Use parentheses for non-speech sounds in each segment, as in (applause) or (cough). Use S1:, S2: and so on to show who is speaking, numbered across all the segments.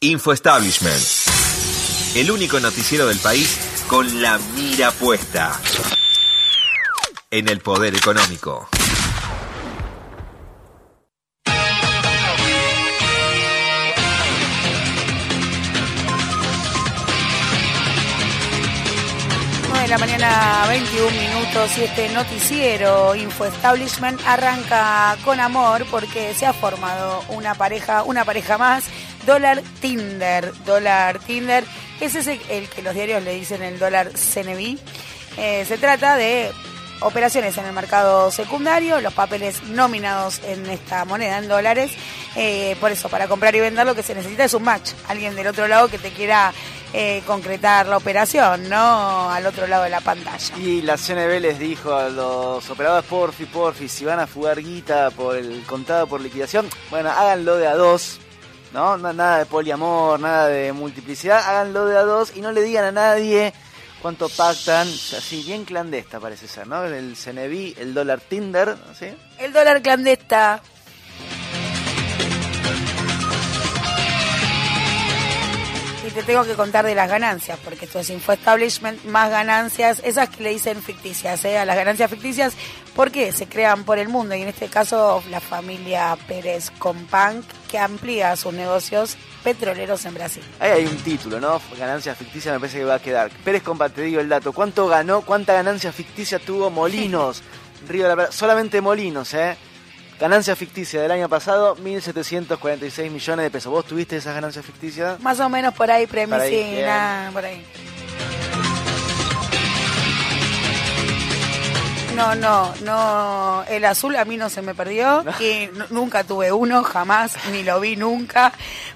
S1: Info Establishment. El único noticiero del país con la mira puesta en el poder económico.
S2: de la mañana, 21 minutos, y este noticiero Info Establishment arranca con amor porque se ha formado una pareja, una pareja más, dólar Tinder, dólar Tinder, ese es el, que los diarios le dicen el dólar CNB. Eh, se trata de operaciones en el mercado secundario, los papeles nominados en esta moneda, en dólares. Eh, por eso, para comprar y vender lo que se necesita es un match, alguien del otro lado que te quiera eh, concretar la operación, ¿no? Al otro lado de la pantalla.
S3: Y la CNB les dijo a los operadores, porfi, porfi, si van a fugar guita por el contado por liquidación, bueno, háganlo de a dos, ¿no? Nada de poliamor, nada de multiplicidad, háganlo de a dos y no le digan a nadie cuánto pactan, así bien clandesta parece ser, ¿no? El CNB, el dólar Tinder, ¿sí?
S2: El dólar clandesta. Tengo que contar de las ganancias, porque esto es Info Establishment, más ganancias, esas que le dicen ficticias, ¿eh? a las ganancias ficticias, porque se crean por el mundo, y en este caso la familia Pérez Companc, que amplía sus negocios petroleros en Brasil.
S3: Ahí hay un título, ¿no? Ganancias ficticias me parece que va a quedar. Pérez Companc, te digo el dato, ¿cuánto ganó, cuánta ganancia ficticia tuvo Molinos? (laughs) Río de la Solamente Molinos, ¿eh? Ganancia ficticia del año pasado, 1.746 millones de pesos. ¿Vos tuviste esas ganancias ficticias?
S2: Más o menos por ahí, premicina, por ahí. No, no, no. El azul a mí no se me perdió. (laughs) Y nunca tuve uno, jamás, ni lo vi nunca.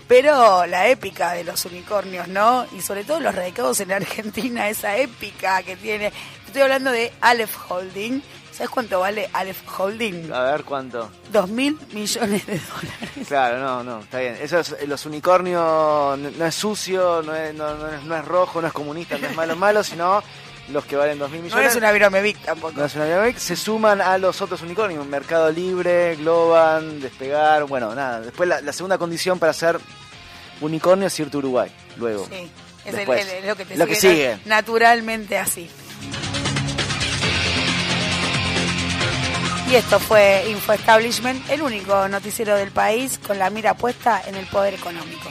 S2: Pero la épica de los unicornios, ¿no? Y sobre todo los radicados en Argentina, esa épica que tiene. Estoy hablando de Aleph Holding ¿Sabes cuánto vale Aleph Holding?
S3: A ver cuánto.
S2: Dos mil millones de dólares. (laughs)
S3: Claro, no, no, está bien. Eso es, los unicornios no, es sucio, no es, no, es, rojo, no es comunista, no es malo, malo, sino los que valen dos mil millones.
S2: No es una Viromevic tampoco.
S3: No es una Viromevic. Se suman a los otros unicornios. Mercado Libre, Globan, Despegar, bueno, nada. Después la, segunda condición para ser unicornio es irte a Uruguay, luego. Sí,
S2: es, lo que te lo que sigue. naturalmente así. Y esto fue Info Establishment, el único noticiero del país con la mira puesta en el poder económico.